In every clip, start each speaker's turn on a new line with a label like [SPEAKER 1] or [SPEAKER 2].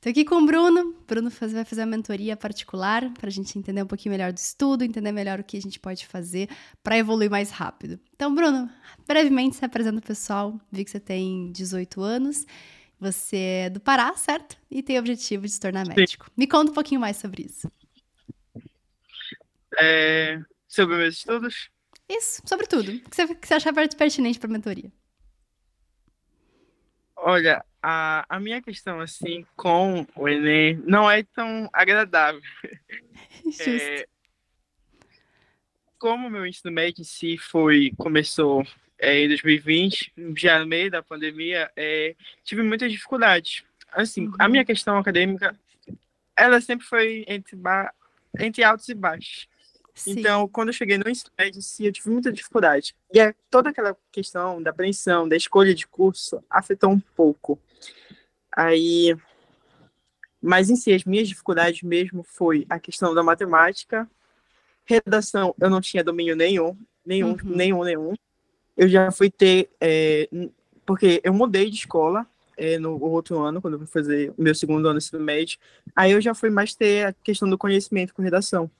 [SPEAKER 1] Tô aqui com o Bruno. Bruno faz, vai fazer uma mentoria particular para a gente entender um pouquinho melhor do estudo, entender melhor o que a gente pode fazer para evoluir mais rápido. Então, Bruno, brevemente se apresenta pessoal. Vi que você tem 18 anos, você é do Pará, certo? E tem o objetivo de se tornar médico. Sim. Me conta um pouquinho mais sobre isso.
[SPEAKER 2] É, sobre meus estudos?
[SPEAKER 1] Isso, sobre tudo. O que você, que você achar pertinente para a mentoria?
[SPEAKER 2] Olha, a, a minha questão, assim, com o Enem não é tão agradável.
[SPEAKER 1] É,
[SPEAKER 2] como meu ensino médio em si foi, começou é, em 2020, já no meio da pandemia, é, tive muitas dificuldades. Assim, uhum. a minha questão acadêmica, ela sempre foi entre, entre altos e baixos. Sim. Então, quando eu cheguei no ensino médio, eu tive muita dificuldade. E é, toda aquela questão da apreensão, da escolha de curso, afetou um pouco. Aí, mas em si, as minhas dificuldades mesmo foi a questão da matemática, redação, eu não tinha domínio nenhum, nenhum, uhum. nenhum, nenhum. Eu já fui ter, é, porque eu mudei de escola é, no outro ano, quando eu fui fazer o meu segundo ano de ensino médio, aí eu já fui mais ter a questão do conhecimento com redação.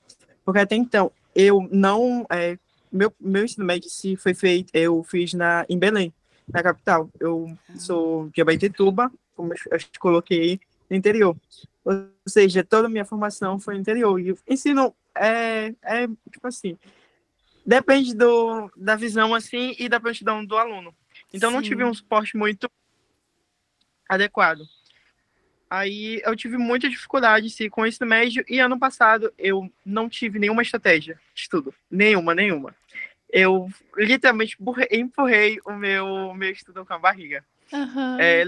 [SPEAKER 2] Porque até então, eu não. É, meu, meu ensino médio se foi feito, eu fiz na, em Belém, na capital. Eu sou de Abaetetuba, como eu te coloquei, no interior. Ou seja, toda a minha formação foi no interior. E ensino é, é tipo assim, depende do, da visão assim e da prontidão do aluno. Então Sim. não tive um suporte muito adequado. Aí eu tive muita dificuldade sim, com o ensino médio e ano passado eu não tive nenhuma estratégia de estudo. Nenhuma, nenhuma. Eu literalmente empurrei o meu, meu estudo com a barriga.
[SPEAKER 1] Uhum.
[SPEAKER 2] É,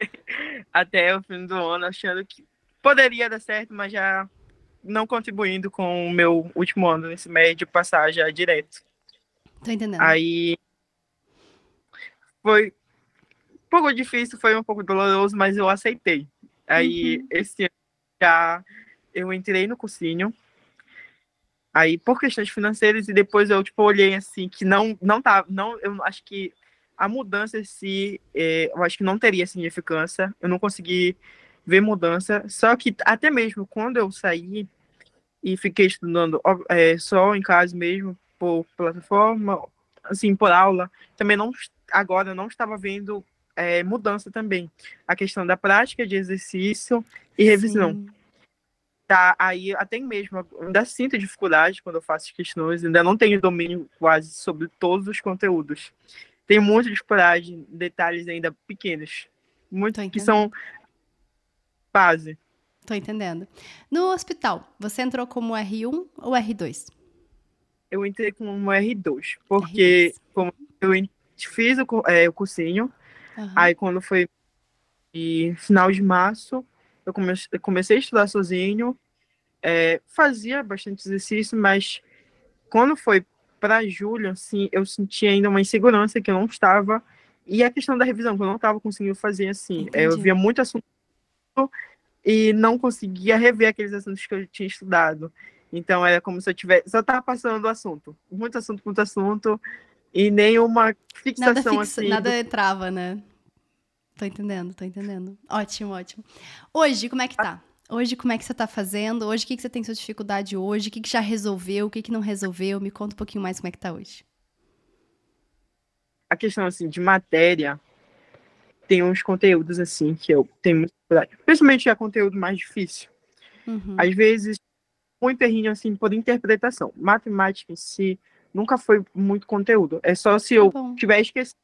[SPEAKER 2] até o fim do ano, achando que poderia dar certo, mas já não contribuindo com o meu último ano nesse médio, passar já direto.
[SPEAKER 1] Tô entendendo.
[SPEAKER 2] Aí foi pouco difícil, foi um pouco doloroso, mas eu aceitei. Aí, uhum. esse ano já eu entrei no cursinho. Aí, por questões financeiras, e depois eu, tipo, olhei assim, que não, não tava, não, eu acho que a mudança em si, é, eu acho que não teria significância, eu não consegui ver mudança, só que até mesmo quando eu saí e fiquei estudando é, só em casa mesmo, por plataforma, assim, por aula, também não, agora eu não estava vendo é, mudança também. A questão da prática de exercício e revisão. Sim. Tá, aí até mesmo, ainda sinto dificuldade quando eu faço questões, ainda não tenho domínio quase sobre todos os conteúdos. Tenho muita dificuldade, detalhes ainda pequenos, muito que são base.
[SPEAKER 1] Tô entendendo. No hospital, você entrou como R1 ou R2?
[SPEAKER 2] Eu entrei como R2, porque R2. como eu fiz o, é, o cursinho, Uhum. Aí quando foi final de março, eu comecei, eu comecei a estudar sozinho, é, fazia bastante exercício, mas quando foi para julho, assim, eu senti ainda uma insegurança que eu não estava, e a questão da revisão, que eu não estava conseguindo fazer, assim, é, eu via muito assunto e não conseguia rever aqueles assuntos que eu tinha estudado. Então era como se eu tivesse, só estava passando o assunto, muito assunto, muito assunto, e nenhuma fixação
[SPEAKER 1] nada
[SPEAKER 2] fixa, assim.
[SPEAKER 1] Nada do... trava, né? Tô entendendo, tô entendendo. Ótimo, ótimo. Hoje, como é que tá? Hoje, como é que você tá fazendo? Hoje, o que, que você tem sua dificuldade hoje? O que, que já resolveu? O que, que não resolveu? Me conta um pouquinho mais como é que tá hoje.
[SPEAKER 2] A questão, assim, de matéria, tem uns conteúdos, assim, que eu tenho muita dificuldade. Principalmente é conteúdo mais difícil. Uhum. Às vezes, muito errinho, assim, por interpretação. Matemática em si, nunca foi muito conteúdo. É só se eu tá tiver esquecido,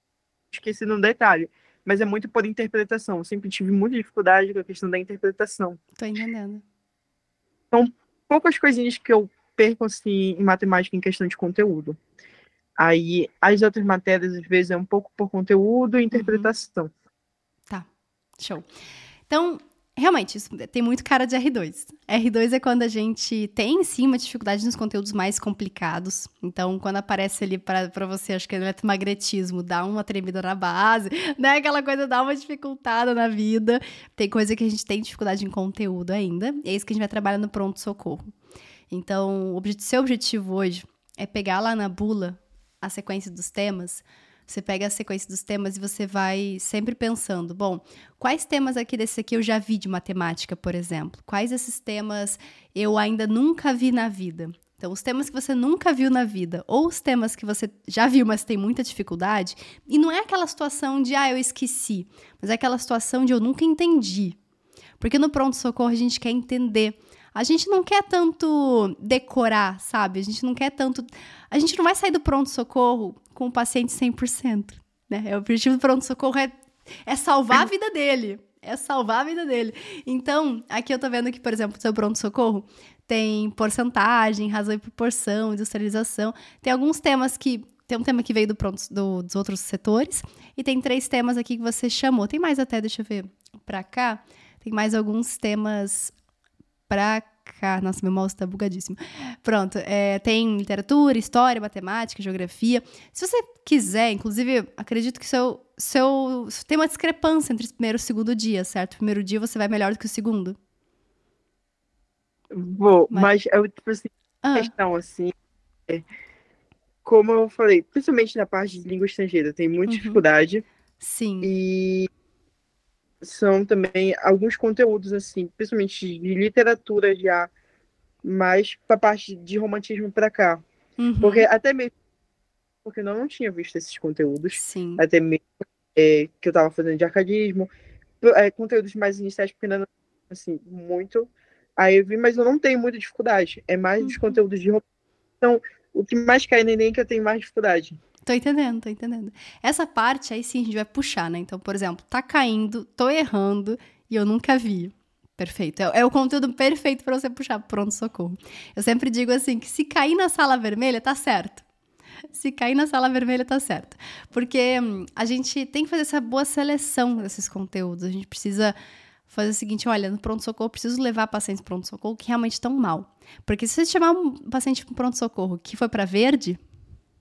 [SPEAKER 2] esquecido um detalhe. Mas é muito por interpretação. Eu sempre tive muita dificuldade com a questão da interpretação.
[SPEAKER 1] Tô entendendo.
[SPEAKER 2] São poucas coisinhas que eu perco assim, em matemática em questão de conteúdo. Aí as outras matérias, às vezes, é um pouco por conteúdo e interpretação. Uhum.
[SPEAKER 1] Tá, show. Então, realmente, isso tem muito cara de R2. R2 é quando a gente tem, sim, uma dificuldade nos conteúdos mais complicados. Então, quando aparece ali para você, acho que é eletromagnetismo, dá uma tremida na base, né? Aquela coisa dá uma dificultada na vida. Tem coisa que a gente tem dificuldade em conteúdo ainda. E é isso que a gente vai trabalhar no pronto-socorro. Então, o seu objetivo hoje é pegar lá na bula a sequência dos temas Você pega a sequência dos temas e você vai sempre pensando, bom, quais temas aqui desse aqui eu já vi de matemática, por exemplo? Quais esses temas eu ainda nunca vi na vida? Então, os temas que você nunca viu na vida, ou os temas que você já viu, mas tem muita dificuldade, e não é aquela situação de, ah, eu esqueci, mas é aquela situação de eu nunca entendi. Porque no pronto-socorro a gente quer entender. A gente não quer tanto decorar, sabe? A gente não quer tanto. A gente não vai sair do pronto-socorro com o paciente 100%. Né? O objetivo do pronto-socorro é, é salvar a vida dele. É salvar a vida dele. Então, aqui eu tô vendo que, por exemplo, o seu pronto-socorro tem porcentagem, razão e proporção, industrialização. Tem alguns temas que. Tem um tema que veio do pronto, do, dos outros setores. E tem três temas aqui que você chamou. Tem mais até, deixa eu ver, pra cá. Tem mais alguns temas pra cá. Nossa, meu mouse tá bugadíssimo. Pronto, é, tem literatura, história, matemática, geografia. Se você quiser, inclusive, acredito que seu, seu tem uma discrepância entre o primeiro e o segundo dia, certo? O primeiro dia você vai melhor do que o segundo.
[SPEAKER 2] Vou, mas, mas eu, tipo assim, ah. questão assim, é, como eu falei, principalmente na parte de língua estrangeira, tem muita uhum. dificuldade.
[SPEAKER 1] Sim.
[SPEAKER 2] E são também alguns conteúdos, assim, principalmente de literatura já, mais para parte de romantismo para cá. Uhum. Porque até mesmo porque eu não tinha visto esses conteúdos.
[SPEAKER 1] Sim.
[SPEAKER 2] Até mesmo é, que eu estava fazendo de arcadismo. É, conteúdos mais iniciais, porque ainda não, assim, muito. Aí eu vi, mas eu não tenho muita dificuldade. É mais uhum. os conteúdos de Então, o que mais cai no Enem é que eu tenho mais dificuldade.
[SPEAKER 1] Tô entendendo, tô entendendo. Essa parte aí sim a gente vai puxar, né? Então, por exemplo, tá caindo, tô errando e eu nunca vi. Perfeito. É, é o conteúdo perfeito para você puxar pronto-socorro. Eu sempre digo assim: que se cair na sala vermelha, tá certo. Se cair na sala vermelha, tá certo. Porque hum, a gente tem que fazer essa boa seleção desses conteúdos. A gente precisa fazer o seguinte: olha, no pronto-socorro, preciso levar pacientes pronto-socorro que realmente estão mal. Porque se você chamar um paciente para pronto-socorro que foi para verde,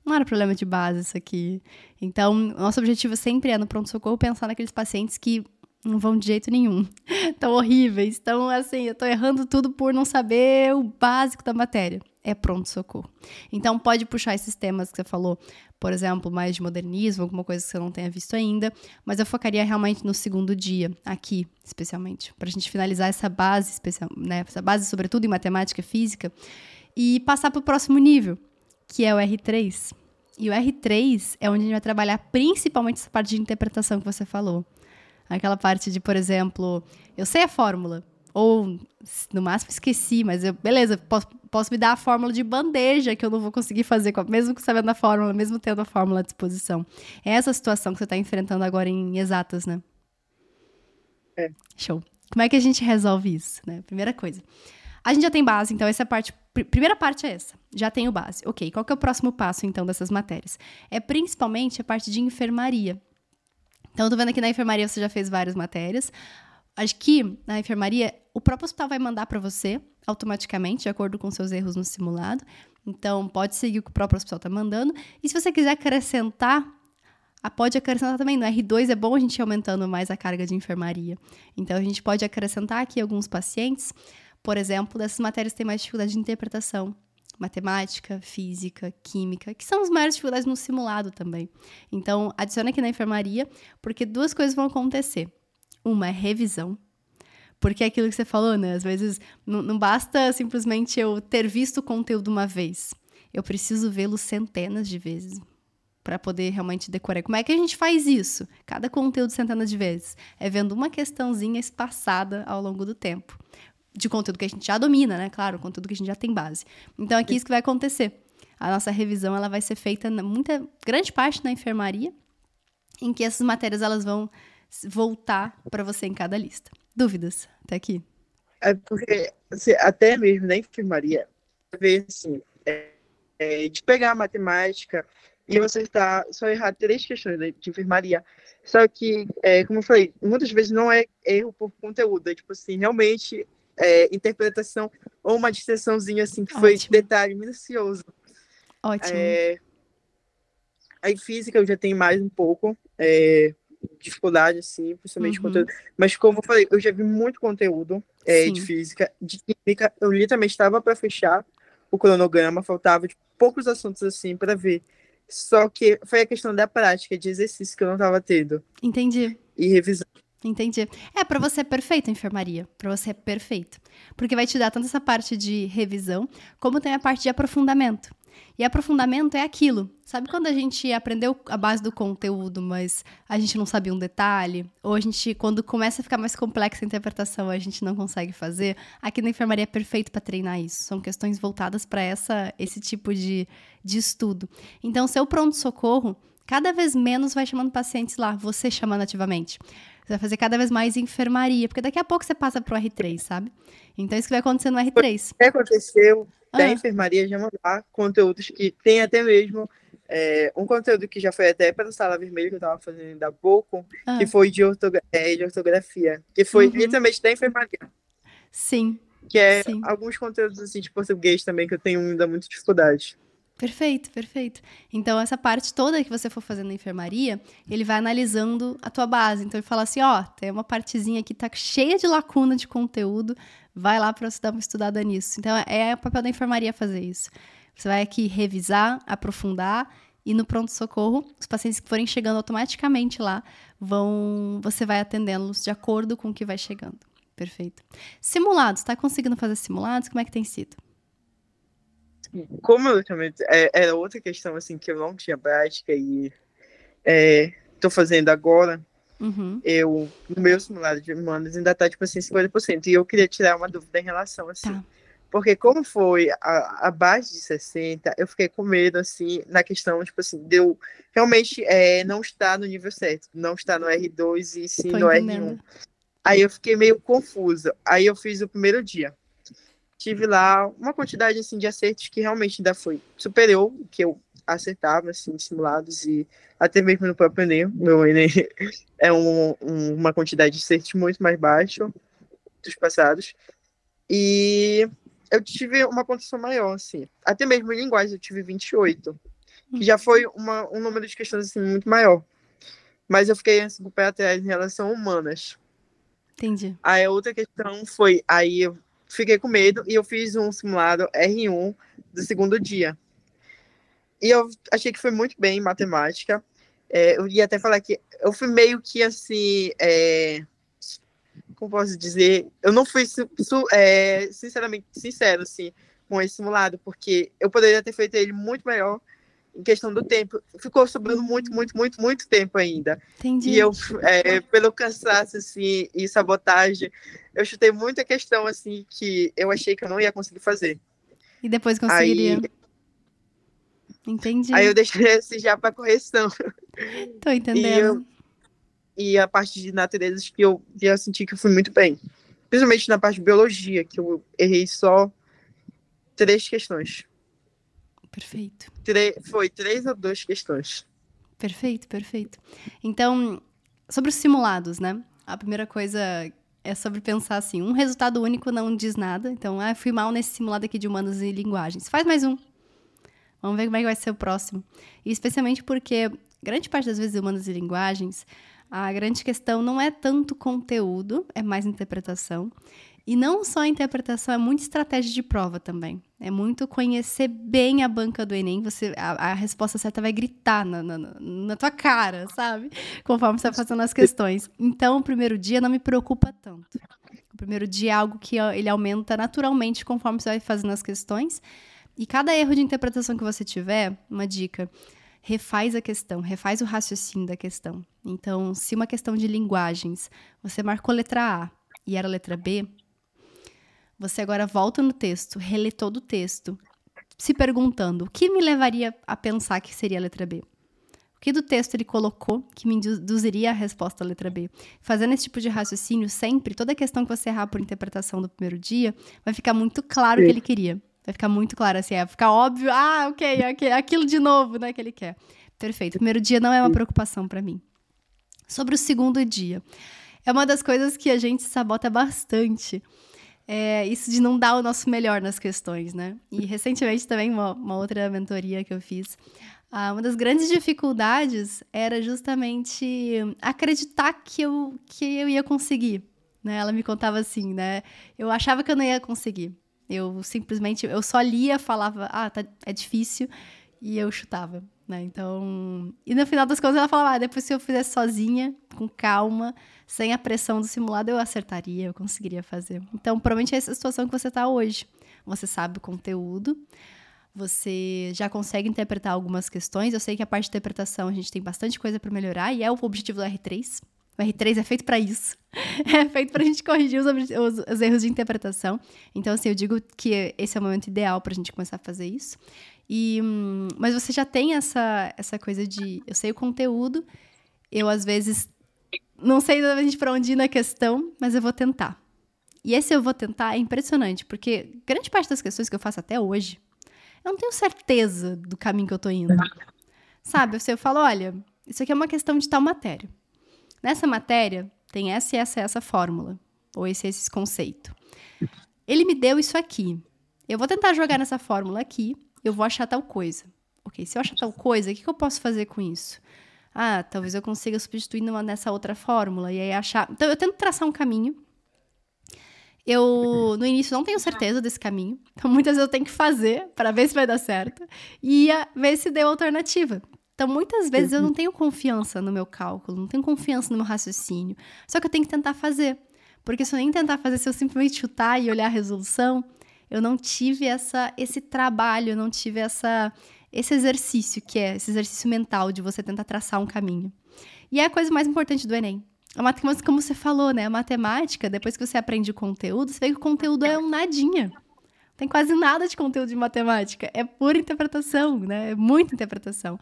[SPEAKER 1] não era problema de base isso aqui. Então, nosso objetivo sempre é, no pronto-socorro, pensar naqueles pacientes que não vão de jeito nenhum. Estão horríveis. Então, assim, eu estou errando tudo por não saber o básico da matéria é pronto-socorro. Então, pode puxar esses temas que você falou, por exemplo, mais de modernismo, alguma coisa que você não tenha visto ainda, mas eu focaria realmente no segundo dia, aqui, especialmente, para a gente finalizar essa base, especial, né, essa base, sobretudo em matemática e física, e passar para o próximo nível, que é o R3. E o R3 é onde a gente vai trabalhar principalmente essa parte de interpretação que você falou. Aquela parte de, por exemplo, eu sei a fórmula, ou no máximo esqueci, mas eu, beleza, posso, posso me dar a fórmula de bandeja que eu não vou conseguir fazer, mesmo sabendo a fórmula, mesmo tendo a fórmula à disposição. É essa situação que você está enfrentando agora em exatas, né?
[SPEAKER 2] É.
[SPEAKER 1] Show. Como é que a gente resolve isso, né? Primeira coisa. A gente já tem base, então essa parte. Pr primeira parte é essa. Já tenho base. Ok, qual que é o próximo passo, então, dessas matérias? É principalmente a parte de enfermaria. Então, eu tô vendo aqui na enfermaria você já fez várias matérias. Acho que na enfermaria, o próprio hospital vai mandar para você automaticamente, de acordo com seus erros no simulado. Então, pode seguir o que o próprio hospital está mandando. E se você quiser acrescentar, pode acrescentar também. No R2 é bom a gente ir aumentando mais a carga de enfermaria. Então, a gente pode acrescentar aqui alguns pacientes, por exemplo, dessas matérias que têm mais dificuldade de interpretação. Matemática, física, química, que são as maiores dificuldades no simulado também. Então, adicione aqui na enfermaria, porque duas coisas vão acontecer. Uma é revisão. Porque é aquilo que você falou, né? Às vezes não, não basta simplesmente eu ter visto o conteúdo uma vez. Eu preciso vê-lo centenas de vezes para poder realmente decorar. Como é que a gente faz isso? Cada conteúdo centenas de vezes. É vendo uma questãozinha espaçada ao longo do tempo. De conteúdo que a gente já domina, né? Claro, conteúdo que a gente já tem base. Então, aqui é isso que vai acontecer. A nossa revisão ela vai ser feita, na muita grande parte na enfermaria, em que essas matérias elas vão voltar para você em cada lista. Dúvidas até aqui?
[SPEAKER 2] É porque assim, até mesmo na enfermaria, ver assim, é, é, de pegar a matemática e você está só errar três questões de enfermaria. Só que, é, como eu falei, muitas vezes não é erro por conteúdo, é tipo assim, realmente é, interpretação ou uma distinçãozinha assim que Ótimo. foi detalhe minucioso.
[SPEAKER 1] Ótimo.
[SPEAKER 2] É, aí física eu já tenho mais um pouco. É, dificuldade, assim, principalmente uhum. conteúdo. Mas como eu falei, eu já vi muito conteúdo é, de física, de química. Eu literalmente estava para fechar o cronograma, faltava de poucos assuntos assim para ver. Só que foi a questão da prática, de exercício que eu não estava tendo.
[SPEAKER 1] Entendi.
[SPEAKER 2] E revisão.
[SPEAKER 1] Entendi. É, para você é perfeito a enfermaria. Para você é perfeito. Porque vai te dar tanto essa parte de revisão, como tem a parte de aprofundamento. E aprofundamento é aquilo. Sabe quando a gente aprendeu a base do conteúdo, mas a gente não sabia um detalhe? Ou a gente, quando começa a ficar mais complexa a interpretação, a gente não consegue fazer? Aqui na enfermaria é perfeito para treinar isso. São questões voltadas para esse tipo de, de estudo. Então, seu pronto-socorro, cada vez menos vai chamando pacientes lá, você chamando ativamente. Você vai fazer cada vez mais enfermaria, porque daqui a pouco você passa pro R3, sabe? Então, isso que vai acontecer no R3.
[SPEAKER 2] O que aconteceu da ah. enfermaria já mandar conteúdos que tem até mesmo é, um conteúdo que já foi até pela Sala Vermelha, que eu estava fazendo ainda há pouco, ah. que foi de, ortogra é, de, ortografia, que foi uhum. literalmente da enfermaria.
[SPEAKER 1] Sim.
[SPEAKER 2] Que é
[SPEAKER 1] Sim.
[SPEAKER 2] alguns conteúdos assim, de português também, que eu tenho ainda muita dificuldade.
[SPEAKER 1] Perfeito, perfeito. Então, essa parte toda que você for fazendo na enfermaria, ele vai analisando a tua base. Então, ele fala assim: ó, tem uma partezinha aqui tá cheia de lacuna de conteúdo, vai lá para você dar uma estudada nisso. Então, é o papel da enfermaria fazer isso. Você vai aqui revisar, aprofundar e no pronto-socorro, os pacientes que forem chegando automaticamente lá, vão, você vai atendê-los de acordo com o que vai chegando. Perfeito. Simulados, tá conseguindo fazer simulados? Como é que tem sido?
[SPEAKER 2] Como eu também é, era outra questão assim que eu não tinha prática e estou é, fazendo agora,
[SPEAKER 1] uhum.
[SPEAKER 2] eu no meu simulado de humanos ainda está tipo assim 50% e eu queria tirar uma dúvida em relação assim.
[SPEAKER 1] Tá.
[SPEAKER 2] Porque como foi a, abaixo de 60, eu fiquei com medo, assim, na questão, tipo assim, de eu realmente é, não estar no nível certo, não estar no R2 e sim Tô no entendendo. R1. Aí eu fiquei meio confusa. Aí eu fiz o primeiro dia tive lá uma quantidade assim de acertos que realmente ainda foi superior o que eu acertava assim simulados e até mesmo no próprio Enem, meu Enem é um, um, uma quantidade de acertos muito mais baixa dos passados e eu tive uma pontuação maior assim, até mesmo em linguagem eu tive 28, que já foi uma, um número de questões assim muito maior. Mas eu fiquei assim, com o pé atrás em relação a humanas.
[SPEAKER 1] Entendi.
[SPEAKER 2] Aí a outra questão foi, aí eu fiquei com medo e eu fiz um simulado R1 do segundo dia. E eu achei que foi muito bem em matemática. É, eu ia até falar que eu fui meio que assim. É, como posso dizer? Eu não fui é, sinceramente sincero assim, com esse simulado, porque eu poderia ter feito ele muito melhor em questão do tempo. Ficou sobrando muito, muito, muito, muito tempo ainda.
[SPEAKER 1] Entendi.
[SPEAKER 2] E eu, é, pelo cansaço, assim, e sabotagem, eu chutei muita questão, assim, que eu achei que eu não ia conseguir fazer.
[SPEAKER 1] E depois conseguiria. Aí, Entendi.
[SPEAKER 2] Aí eu deixei esse já para correção.
[SPEAKER 1] Tô entendendo.
[SPEAKER 2] E, eu, e, a parte de naturezas que eu já senti que eu fui muito bem. Principalmente na parte de biologia, que eu errei só três questões.
[SPEAKER 1] Perfeito.
[SPEAKER 2] foi três ou duas questões.
[SPEAKER 1] Perfeito, perfeito. Então, sobre os simulados, né? A primeira coisa é sobre pensar assim: um resultado único não diz nada. Então, ah, fui mal nesse simulado aqui de humanos e linguagens. Faz mais um. Vamos ver como é que vai ser o próximo. E especialmente porque grande parte das vezes humanos e linguagens, a grande questão não é tanto conteúdo, é mais interpretação. E não só a interpretação, é muita estratégia de prova também. É muito conhecer bem a banca do Enem. Você, a, a resposta certa vai gritar na, na, na, tua cara, sabe? Conforme você vai fazendo as questões. Então, o primeiro dia não me preocupa tanto. O primeiro dia é algo que ele aumenta naturalmente conforme você vai fazendo as questões. E cada erro de interpretação que você tiver, uma dica, refaz a questão, refaz o raciocínio da questão. Então, se uma questão de linguagens, você marcou letra A e era letra B, você agora volta no texto, relê todo o texto, se perguntando o que me levaria a pensar que seria a letra B. O que do texto ele colocou que me induziria a resposta à letra B? Fazendo esse tipo de raciocínio sempre, toda questão que você errar por interpretação do primeiro dia, vai ficar muito claro o que ele queria. Vai ficar muito claro, assim, vai ficar óbvio, ah, ok, ok, aquilo de novo, né, que ele quer. Perfeito. O primeiro dia não é uma preocupação para mim. Sobre o segundo dia. É uma das coisas que a gente sabota bastante é, isso de não dar o nosso melhor nas questões, né? E recentemente também, uma, uma outra mentoria que eu fiz, ah, uma das grandes dificuldades era justamente acreditar que eu, que eu ia conseguir. Né? Ela me contava assim, né? Eu achava que eu não ia conseguir. Eu simplesmente, eu só lia, falava, ah, tá, é difícil, e eu chutava. Né? Então, e no final das contas ela falava, ah, depois se eu fizesse sozinha, com calma, sem a pressão do simulado, eu acertaria, eu conseguiria fazer. Então, provavelmente é essa situação que você está hoje. Você sabe o conteúdo, você já consegue interpretar algumas questões. Eu sei que a parte de interpretação a gente tem bastante coisa para melhorar e é o objetivo do R3. O R3 é feito para isso. É feito para a gente corrigir os, os, os, erros de interpretação. Então, assim, eu digo que esse é o momento ideal para a gente começar a fazer isso. E, hum, mas você já tem essa, essa coisa de eu sei o conteúdo, eu às vezes não sei exatamente para onde ir na questão, mas eu vou tentar. E esse eu vou tentar é impressionante, porque grande parte das questões que eu faço até hoje, eu não tenho certeza do caminho que eu tô indo. Sabe? Você fala, olha, isso aqui é uma questão de tal matéria. Nessa matéria tem essa e essa essa fórmula, ou esse esse conceito. Ele me deu isso aqui. Eu vou tentar jogar nessa fórmula aqui eu vou achar tal coisa. Ok, se eu achar tal coisa, o que, que eu posso fazer com isso? Ah, talvez eu consiga substituir numa, nessa outra fórmula e aí achar. Então, eu tento traçar um caminho. Eu, no início, não tenho certeza desse caminho. Então, muitas vezes eu tenho que fazer para ver se vai dar certo e ver se deu alternativa. Então, muitas vezes eu não tenho confiança no meu cálculo, não tenho confiança no meu raciocínio. Só que eu tenho que tentar fazer. Porque se eu nem tentar fazer, se eu simplesmente chutar e olhar a resolução, eu não tive essa, esse trabalho, eu não tive essa, esse exercício, que é esse exercício mental de você tentar traçar um caminho. E é a coisa mais importante do Enem. A matemática, como você falou, né? A matemática, depois que você aprende o conteúdo, você vê que o conteúdo é um nadinha. Tem quase nada de conteúdo de matemática. É pura interpretação, né? É muita interpretação.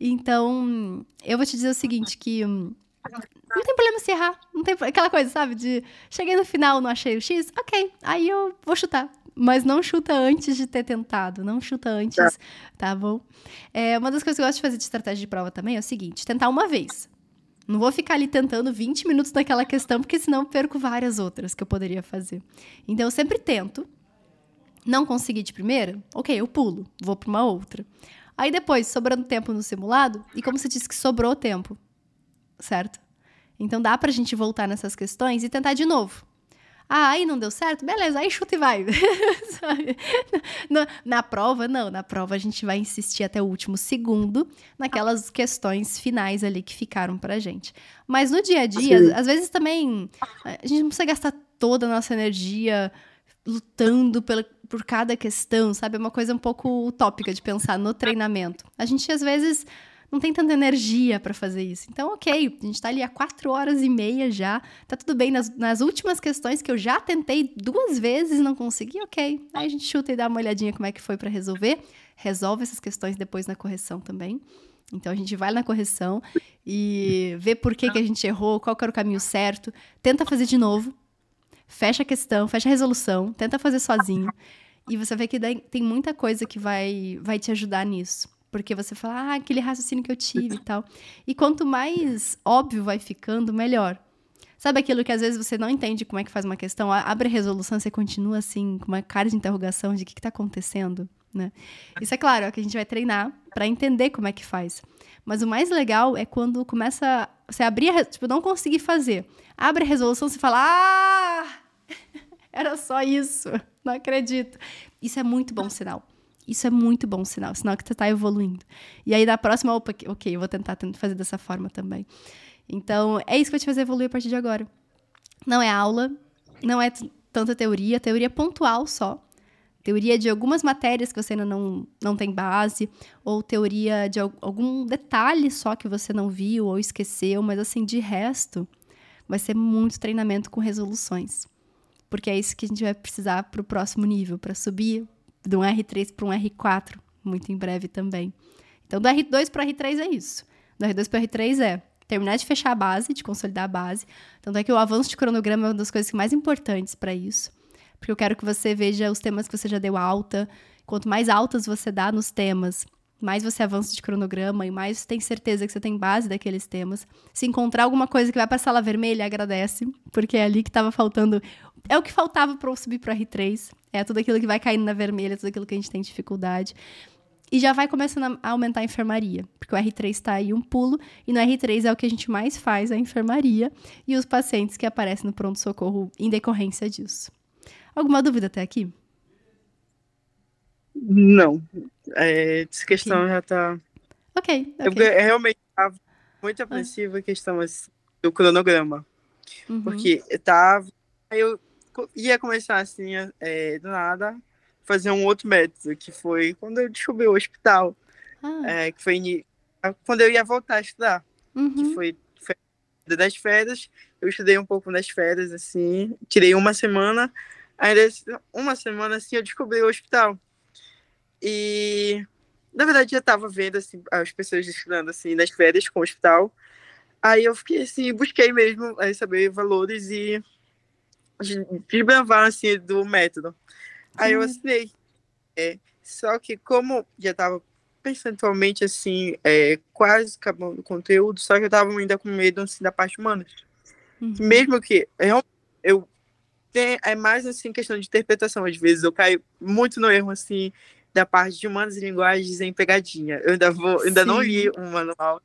[SPEAKER 1] Então, eu vou te dizer o seguinte, que hum, não tem problema se errar. Não tem aquela coisa, sabe? De cheguei no final, não achei o X, ok. Aí eu vou chutar mas não chuta antes de ter tentado, não chuta antes, tá, bom? É, uma das coisas que eu gosto de fazer de estratégia de prova também é o seguinte: tentar uma vez. Não vou ficar ali tentando 20 minutos naquela questão, porque senão perco várias outras que eu poderia fazer. Então eu sempre tento. Não consegui de primeira? Ok, eu pulo, vou para uma outra. Aí depois, sobrando tempo no simulado, e como você disse que sobrou tempo, certo? Então dá pra gente voltar nessas questões e tentar de novo. Ah, aí não deu certo? Beleza, aí chuta e vai. na, na, prova, não. Na prova a gente vai insistir até o último segundo naquelas questões finais ali que ficaram pra gente. Mas no dia a dia, às, às vezes também a gente não precisa gastar toda a nossa energia lutando pela, por cada questão, sabe? É uma coisa um pouco utópica de pensar no treinamento. A gente às vezes não tem tanta energia para fazer isso. Então, ok, a gente está ali há quatro horas e meia já, tá tudo bem. Nas, nas últimas questões que eu já tentei duas vezes não consegui, ok. Aí a gente chuta e dá uma olhadinha como é que foi para resolver. Resolve essas questões depois na correção também. Então a gente vai na correção e vê por que, que a gente errou, qual era o caminho certo, tenta fazer de novo, fecha a questão, fecha a resolução, tenta fazer sozinho. E você vê que tem muita coisa que vai, vai te ajudar nisso. Porque você fala, ah, aquele raciocínio que eu tive e tal. E quanto mais óbvio vai ficando, melhor. Sabe aquilo que às vezes você não entende como é que faz uma questão, abre a resolução, você continua assim, com uma cara de interrogação de o que está acontecendo, né? Isso é claro, é que a gente vai treinar para entender como é que faz. Mas o mais legal é quando começa você abrir, tipo, não conseguir fazer. Abre a resolução, você fala, ah, era só isso, não acredito. Isso é muito bom sinal. Isso é muito bom sinal, sinal que você está evoluindo. E aí, na próxima, opa, ok, eu vou tentar fazer dessa forma também. Então, é isso que vai te fazer evoluir a partir de agora. Não é aula, não é tanta teoria, teoria pontual só. Teoria de algumas matérias que você ainda não, não tem base, ou teoria de algum detalhe só que você não viu ou esqueceu, mas assim, de resto, vai ser muito treinamento com resoluções. Porque é isso que a gente vai precisar para o próximo nível, para subir de um R3 para um R4, muito em breve também. Então, do R2 para o R3 é isso. Do R2 para o R3 é terminar de fechar a base, de consolidar a base. Tanto é que o avanço de cronograma é uma das coisas mais importantes para isso. Porque eu quero que você veja os temas que você já deu alta. Quanto mais altas você dá nos temas, mais você avança de cronograma e mais você tem certeza que você tem base daqueles temas. Se encontrar alguma coisa que vai para a sala vermelha, agradece, porque é ali que estava faltando. É o que faltava para eu subir para R3. É tudo aquilo que vai caindo na vermelha, tudo aquilo que a gente tem dificuldade. E já vai começando a aumentar a enfermaria, porque o R3 está aí um pulo, e no R3 é o que a gente mais faz, a enfermaria, e os pacientes que aparecem no pronto-socorro em decorrência disso. Alguma dúvida até aqui?
[SPEAKER 2] Não. É, essa questão já está
[SPEAKER 1] Ok,
[SPEAKER 2] Eu
[SPEAKER 1] ok.
[SPEAKER 2] realmente estava muito apreensiva a questão assim, do cronograma.
[SPEAKER 1] Uhum.
[SPEAKER 2] Porque eu tava. Aí eu ia começar assim, é, do nada, fazer um outro método, que foi quando eu descobri o hospital,
[SPEAKER 1] Ah,
[SPEAKER 2] é, que foi quando eu ia voltar a estudar, que
[SPEAKER 1] uhum.
[SPEAKER 2] foi, foi das férias. Eu estudei um pouco nas férias, assim, tirei uma semana. Aí, uma semana, assim, eu descobri o hospital. E, na verdade, já estava vendo, assim, as pessoas estudando, assim, nas férias com o hospital. Aí eu fiquei, assim, busquei mesmo aí, saber valores e de- desbravar, assim, do método. Aí eu
[SPEAKER 1] Sim.
[SPEAKER 2] assinei. É, só que como já estava percentualmente, assim, é, quase acabando o conteúdo, só que eu estava ainda com medo, assim, da parte humana.
[SPEAKER 1] Uhum.
[SPEAKER 2] Mesmo que eu, eu tenho, é mais, assim, questão de interpretação. Às vezes eu caio muito no erro, assim, da parte de humanas e linguagens em pegadinha. Eu ainda, vou, eu ainda não
[SPEAKER 1] Sim.
[SPEAKER 2] li um manual,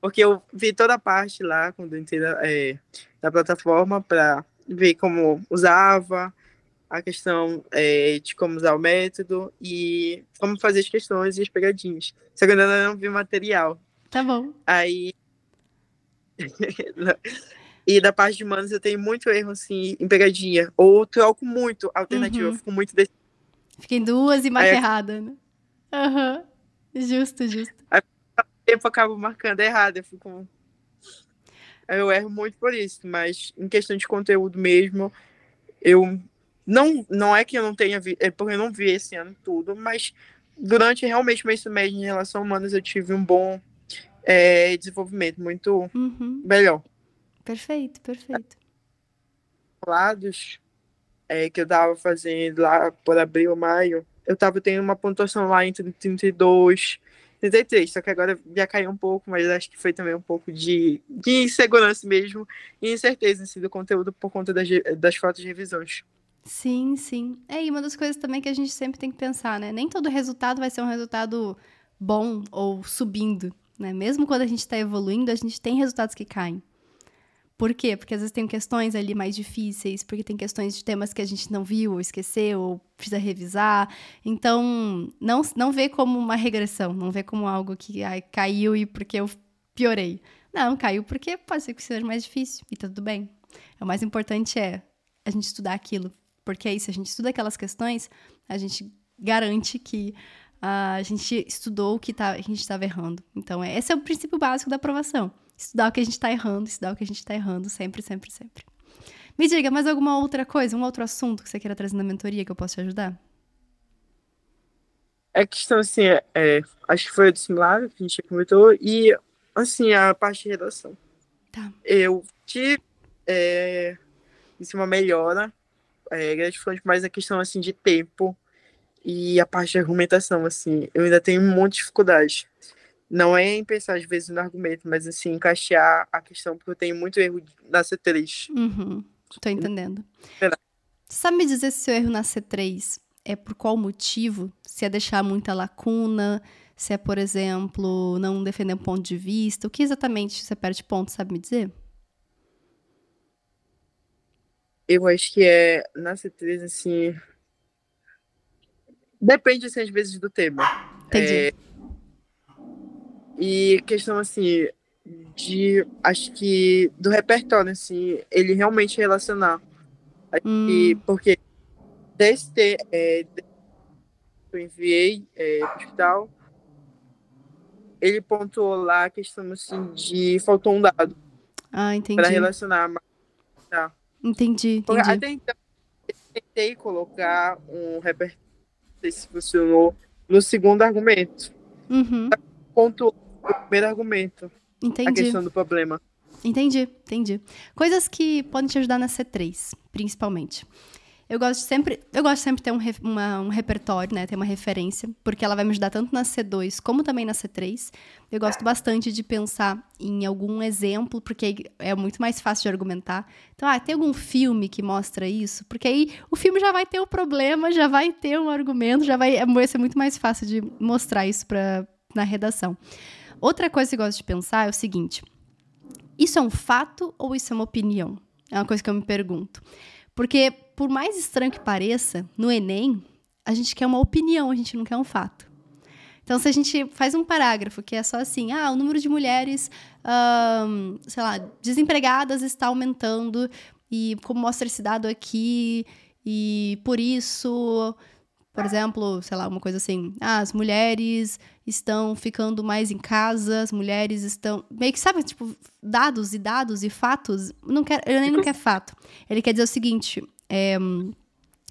[SPEAKER 2] porque eu vi toda a parte lá, quando eu entrei na, é, na plataforma, para ver como usava, a questão é, de como usar o método e como fazer as questões e as pegadinhas. Só que eu ainda não vi material.
[SPEAKER 1] Tá bom.
[SPEAKER 2] Aí. e da parte de humanos eu tenho muito erro assim em pegadinha. Ou troco muito a alternativa,
[SPEAKER 1] Uhum.
[SPEAKER 2] eu fico muito desse
[SPEAKER 1] Fiquei duas e
[SPEAKER 2] É.
[SPEAKER 1] errada, né? Aham. Justo, justo.
[SPEAKER 2] tempo eu acabo marcando errado. Eu fico. Eu erro muito por isso, mas em questão de conteúdo mesmo, eu não, não é que eu não tenha vi, é porque eu não vi esse ano tudo, mas durante realmente o meu ensino médio em relação a humanas eu tive um bom é, desenvolvimento, muito
[SPEAKER 1] Uhum.
[SPEAKER 2] melhor.
[SPEAKER 1] Perfeito, perfeito.
[SPEAKER 2] lados é, que eu tava fazendo lá por abril, maio, eu tava tendo uma pontuação lá entre 32 e 33, só que agora já caiu um pouco, mas acho que foi também um pouco de, de insegurança mesmo e incerteza assim, do conteúdo por conta das, das fotos de revisões.
[SPEAKER 1] Sim, sim. É, e uma das coisas também que a gente sempre tem que pensar, né? Nem todo resultado vai ser um resultado bom ou subindo, né? Mesmo quando a gente está evoluindo, a gente tem resultados que caem. Por quê? Porque às vezes tem questões ali mais difíceis, porque tem questões de temas que a gente não viu, ou esqueceu, ou precisa revisar. Então, não, não vê como uma regressão, não vê como algo que ai, caiu e porque eu piorei. Não, caiu porque pode ser que seja mais difícil, e tá tudo bem. O mais importante é a gente estudar aquilo. Porque aí, se a gente estuda aquelas questões, a gente garante que ah, a gente estudou o que tá, a gente estava errando. Então, é- esse é o princípio básico da aprovação. Estudar o que a gente está errando, estudar o que a gente está errando, sempre, sempre, sempre. Me diga, mais alguma outra coisa, um outro assunto que você queira trazer na mentoria que eu possa te ajudar?
[SPEAKER 2] É questão assim, é, é, acho que foi o do simulado que a gente comentou, e assim, a parte de redação.
[SPEAKER 1] Tá.
[SPEAKER 2] Eu tive é, isso uma melhora é, gratificante, mas a questão assim de tempo e a parte de argumentação, assim, eu ainda tenho muita dificuldade. Não é em pensar às vezes no argumento, mas assim, encaixar a questão, porque eu tenho muito erro na C3.
[SPEAKER 1] Uhum, tô entendendo. Sabe me dizer se seu erro na C3 é por qual motivo? Se é deixar muita lacuna, se é, por exemplo, não defender um ponto de vista, o que exatamente você perde ponto, sabe me dizer?
[SPEAKER 2] Eu acho que é na C3, assim. Depende, assim, às vezes, do tema.
[SPEAKER 1] Entendi.
[SPEAKER 2] É, e questão, assim, de. Acho que do repertório, assim, ele realmente relacionar.
[SPEAKER 1] Hum.
[SPEAKER 2] que- porque desse te- é, que eu enviei é, pro hospital, ele pontuou lá a questão, assim, de. Faltou um dado
[SPEAKER 1] Ah, entendi.
[SPEAKER 2] para relacionar. mas
[SPEAKER 1] Entendi,
[SPEAKER 2] Porque
[SPEAKER 1] entendi.
[SPEAKER 2] Até então, eu tentei colocar um repertório, não sei se funcionou, no segundo argumento.
[SPEAKER 1] Uhum,
[SPEAKER 2] Ponto o primeiro argumento, a
[SPEAKER 1] entendi.
[SPEAKER 2] questão do problema.
[SPEAKER 1] Entendi, entendi. Coisas que podem te ajudar na C3, principalmente. Eu gosto de sempre, eu gosto de sempre ter um, uma- um repertório, né? Ter uma referência, porque ela vai me ajudar tanto na C2 como também na C3. Eu gosto bastante de pensar em algum exemplo, porque é muito mais fácil de argumentar. Então, ah, tem algum filme que mostra isso? Porque aí o filme já vai ter o problema, já vai ter um argumento, já vai, vai ser muito mais fácil de mostrar isso pra, na redação. Outra coisa que eu gosto de pensar é o seguinte: isso é um fato ou isso é uma opinião? É uma coisa que eu me pergunto. Porque, por mais estranho que pareça, no Enem, a gente quer uma opinião, a gente não quer um fato. Então, se a gente faz um parágrafo que é só assim, ah, o número de mulheres, sei lá, desempregadas está aumentando, e como mostra esse dado aqui, e por isso, por exemplo, sei lá, uma coisa assim, ah, as mulheres estão ficando mais em casa, as mulheres estão. Meio que, sabe, tipo, dados e dados e fatos. Não quer, ele nem não quer fato. Ele quer dizer o seguinte: é,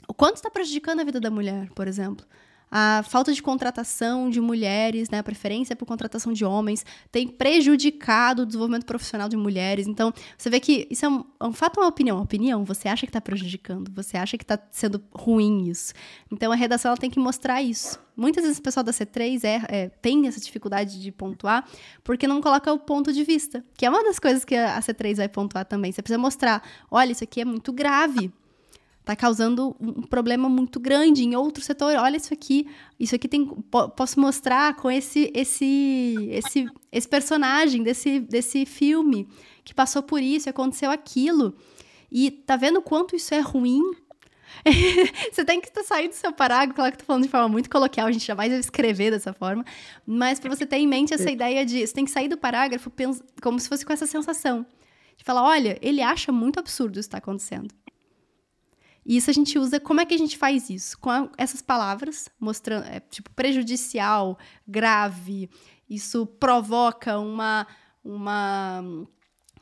[SPEAKER 1] o quanto está prejudicando a vida da mulher, por exemplo a falta de contratação de mulheres, né, a preferência por contratação de homens, tem prejudicado o desenvolvimento profissional de mulheres. Então, você vê que isso é um, é um fato ou uma opinião? Uma opinião, você acha que está prejudicando, você acha que está sendo ruim isso. Então, a redação ela tem que mostrar isso. Muitas vezes o pessoal da C3 é, é, tem essa dificuldade de pontuar porque não coloca o ponto de vista, que é uma das coisas que a C3 vai pontuar também. Você precisa mostrar, olha, isso aqui é muito grave, está causando um problema muito grande em outro setor. Olha isso aqui, isso aqui tem, posso mostrar com esse esse esse esse personagem desse desse filme que passou por isso, aconteceu aquilo. E tá vendo quanto isso é ruim? você tem que sair do seu parágrafo, claro que tô falando de forma muito coloquial, a gente jamais vai escrever dessa forma, mas para você ter em mente essa ideia de você tem que sair do parágrafo como se fosse com essa sensação de falar, olha, ele acha muito absurdo isso está acontecendo. E isso a gente usa. Como é que a gente faz isso? Com a, essas palavras, mostrando, é, tipo, prejudicial, grave, isso provoca uma, uma,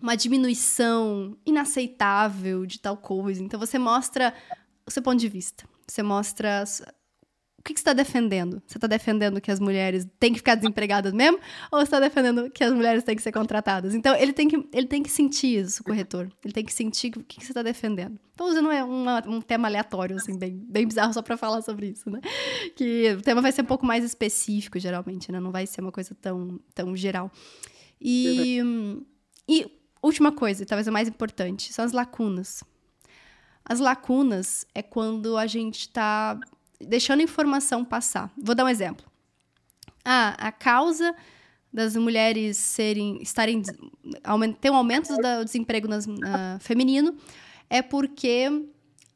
[SPEAKER 1] uma diminuição inaceitável de tal coisa. Então você mostra o seu ponto de vista. Você mostra o que, que você está defendendo? Você está defendendo que as mulheres têm que ficar desempregadas mesmo? Ou você está defendendo que as mulheres têm que ser contratadas? Então, ele tem que, ele tem que sentir isso, o corretor. Ele tem que sentir o que, que você está defendendo. Então, usando uma, um tema aleatório, assim, bem, bem bizarro só para falar sobre isso, né? Que o tema vai ser um pouco mais específico, geralmente, né? Não vai ser uma coisa tão, tão geral. E, e última coisa, talvez a mais importante, são as lacunas. As lacunas é quando a gente está deixando informação passar. Vou dar um exemplo. Ah, a causa das mulheres serem estarem ter um aumento do desemprego nas, na, feminino é porque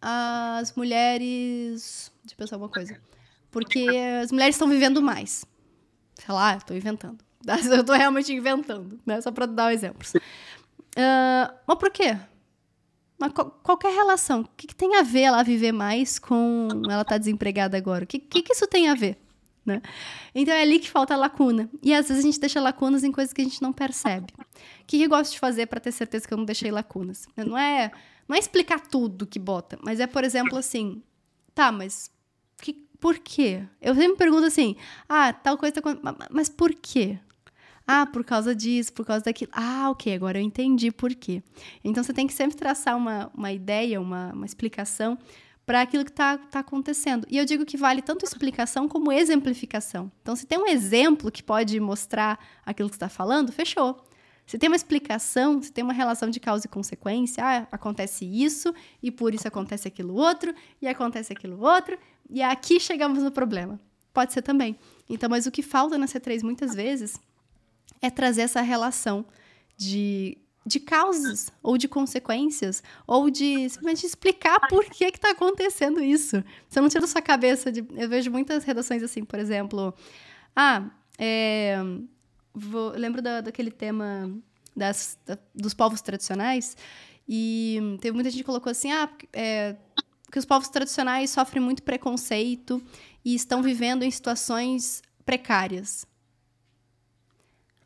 [SPEAKER 1] as mulheres, deixa eu pensar uma coisa. Porque as mulheres estão vivendo mais. Sei lá, estou inventando. Eu estou realmente inventando, né? Só para dar um exemplo. Uh, mas por quê? Mas qualquer relação, o que, que, tem a ver ela viver mais com ela tá desempregada agora? O que, que, que, isso tem a ver? Né? Então é ali que falta a lacuna. E às vezes a gente deixa lacunas em coisas que a gente não percebe. O que, eu gosto de fazer para ter certeza que eu não deixei lacunas? Não é, não é explicar tudo que bota, mas é, por exemplo, assim, tá, mas que, por quê? Eu sempre me pergunto assim, ah, tal coisa tá mas por quê? Ah, por causa disso, por causa daquilo. Ah, ok, agora eu entendi por quê. Então você tem que sempre traçar uma, uma ideia, uma, uma explicação para aquilo que está tá acontecendo. E eu digo que vale tanto explicação como exemplificação. Então, se tem um exemplo que pode mostrar aquilo que está falando, fechou. Se tem uma explicação, se tem uma relação de causa e consequência, ah, acontece isso, e por isso acontece aquilo outro, e acontece aquilo outro, e aqui chegamos no problema. Pode ser também. Então, mas o que falta na C3 muitas vezes é trazer essa relação de, de causas ou de consequências ou de simplesmente explicar por que está acontecendo isso. Você não tira da sua cabeça de. Eu vejo muitas redações assim, por exemplo. Ah, é, vou, lembro da, daquele tema das, da, dos povos tradicionais e teve muita gente que colocou assim, ah, é, que os povos tradicionais sofrem muito preconceito e estão vivendo em situações precárias.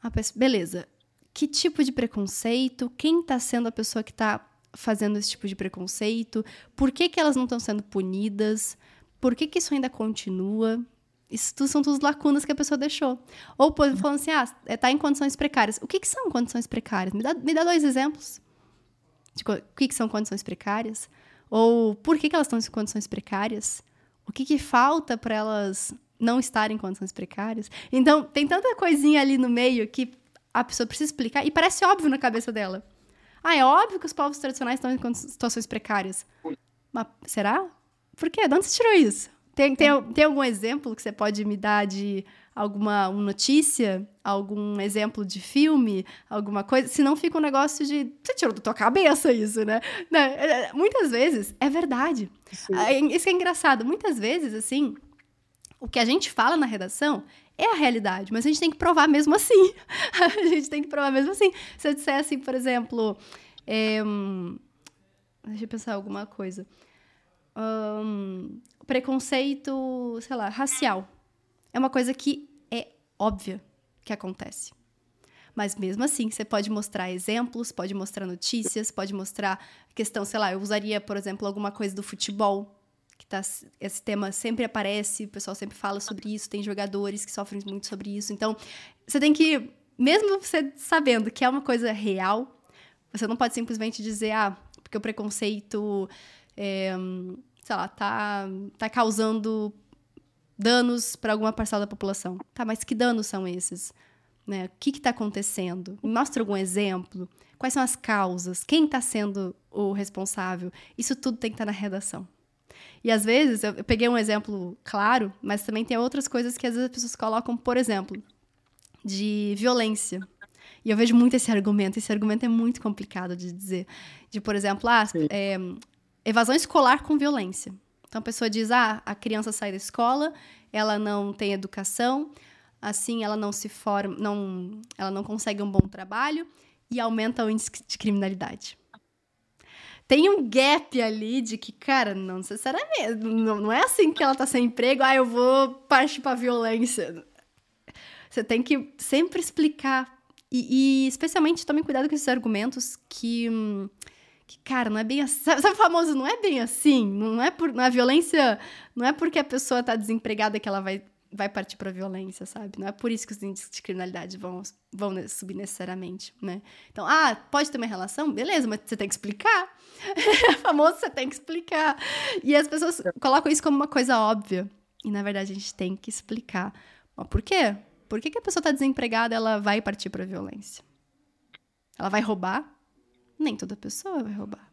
[SPEAKER 1] Ah, beleza. Que tipo de preconceito? Quem está sendo a pessoa que está fazendo esse tipo de preconceito? Por que, que elas não estão sendo punidas? Por que, que isso ainda continua? Isso tudo são todas lacunas que a pessoa deixou. Ou falando assim, ah, está em condições precárias. O que, que são condições precárias? Me dá, me dá dois exemplos. De o que, que são condições precárias? Ou por que, que elas estão em condições precárias? O que, que falta para elas não estar em condições precárias. Então, tem tanta coisinha ali no meio que a pessoa precisa explicar e parece óbvio na cabeça dela. Ah, é óbvio que os povos tradicionais estão em situações precárias. Mas será? Por quê? De onde você tirou isso? Tem, tem, tem algum exemplo que você pode me dar de alguma uma notícia, algum exemplo de filme, alguma coisa? Se não fica um negócio de. Você tirou da tua cabeça isso, né? Não, é, é, muitas vezes é verdade. Sim. Isso é engraçado. Muitas vezes, assim, O que a gente fala na redação é a realidade, mas a gente tem que provar mesmo assim. a gente tem que provar mesmo assim. Se eu disser assim, por exemplo, é, deixa eu pensar alguma coisa. Um, preconceito, sei lá, racial. É uma coisa que é óbvia que acontece. Mas mesmo assim, você pode mostrar exemplos, pode mostrar notícias, pode mostrar questão, sei lá, eu usaria, por exemplo, alguma coisa do futebol, que tá, esse tema sempre aparece, o pessoal sempre fala sobre isso, tem jogadores que sofrem muito sobre isso. Então, você tem que, mesmo você sabendo que é uma coisa real, você não pode simplesmente dizer, ah, porque o preconceito, é, sei lá, tá, tá causando danos para alguma parcela da população. Tá, mas que danos são esses? Né? O que está acontecendo? Mostra algum exemplo. Quais são as causas? Quem está sendo o responsável? Isso tudo tem que estar tá na redação. E às vezes, eu, peguei um exemplo claro, mas também tem outras coisas que às vezes as pessoas colocam, por exemplo, de violência. E eu vejo muito esse argumento. Esse argumento é muito complicado de dizer. De, por exemplo, ah, é, evasão escolar com violência. Então a pessoa diz: ah, a criança sai da escola, ela não tem educação, assim ela não se forma, não, ela não consegue um bom trabalho e aumenta o índice de criminalidade. Tem um gap ali de que, cara, não necessariamente, não, não é assim que ela tá sem emprego, ah, eu vou partir pra violência. Você tem que sempre explicar. E, e especialmente tome cuidado com esses argumentos que. que cara, não é bem assim. Sabe, o famoso? Não é bem assim. Não é por. Na violência. Não é porque a pessoa tá desempregada que ela vai vai partir para violência, sabe? Não é por isso que os índices de criminalidade vão, vão subir necessariamente, né? Então, ah, pode ter uma relação? Beleza, mas você tem que explicar. é famoso, você tem que explicar. E as pessoas colocam isso como uma coisa óbvia. E, na verdade, a gente tem que explicar. Mas por quê? Por que, que a pessoa está desempregada ela vai partir para violência? Ela vai roubar? Nem toda pessoa vai roubar.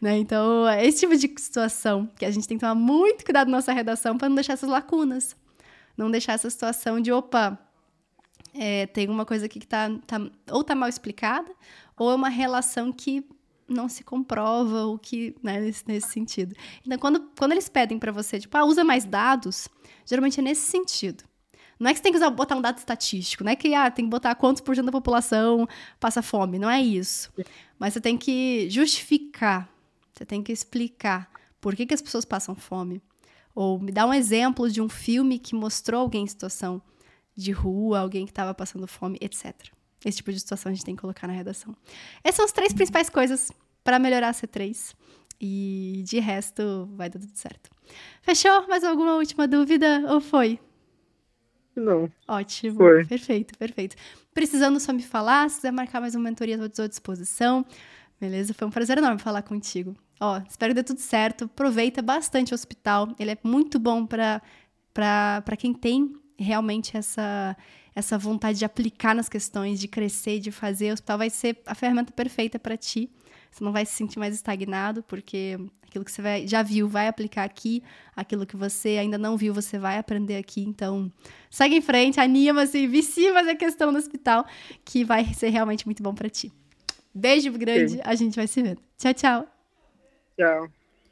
[SPEAKER 1] Né? Então, é esse tipo de situação que a gente tem que tomar muito cuidado na nossa redação para não deixar essas lacunas. Não deixar essa situação de, opa, é, tem uma coisa aqui que tá, tá, ou tá mal explicada, ou é uma relação que não se comprova, ou que, né, nesse, nesse sentido. Então, quando, quando eles pedem para você, tipo, ah, usa mais dados, geralmente é nesse sentido. Não é que você tem que usar, botar um dado estatístico, não é que ah, tem que botar quantos por cento da população passa fome, não é isso. Mas você tem que justificar, você tem que explicar por que, que as pessoas passam fome. Ou me dá um exemplo de um filme que mostrou alguém em situação de rua, alguém que estava passando fome, etc. Esse tipo de situação a gente tem que colocar na redação. Essas são as três principais coisas para melhorar a C3. E de resto, vai dar tudo certo. Fechou? Mais alguma última dúvida? Ou foi?
[SPEAKER 2] Não.
[SPEAKER 1] Ótimo.
[SPEAKER 2] Foi.
[SPEAKER 1] Perfeito, perfeito. Precisando só me falar, se quiser marcar mais uma mentoria, estou à disposição. Beleza? Foi um prazer enorme falar contigo. Ó, espero que dê tudo certo. Aproveita bastante o hospital. Ele é muito bom para quem tem realmente essa, essa vontade de aplicar nas questões, de crescer, de fazer. O hospital vai ser a ferramenta perfeita para ti. Você não vai se sentir mais estagnado, porque aquilo que você vai, já viu vai aplicar aqui, aquilo que você ainda não viu, você vai aprender aqui. Então, segue em frente, anima-se, vicia fazer a questão no hospital, que vai ser realmente muito bom para ti. Beijo grande, Sim. a gente vai se vendo. Tchau, tchau.
[SPEAKER 2] Tchau.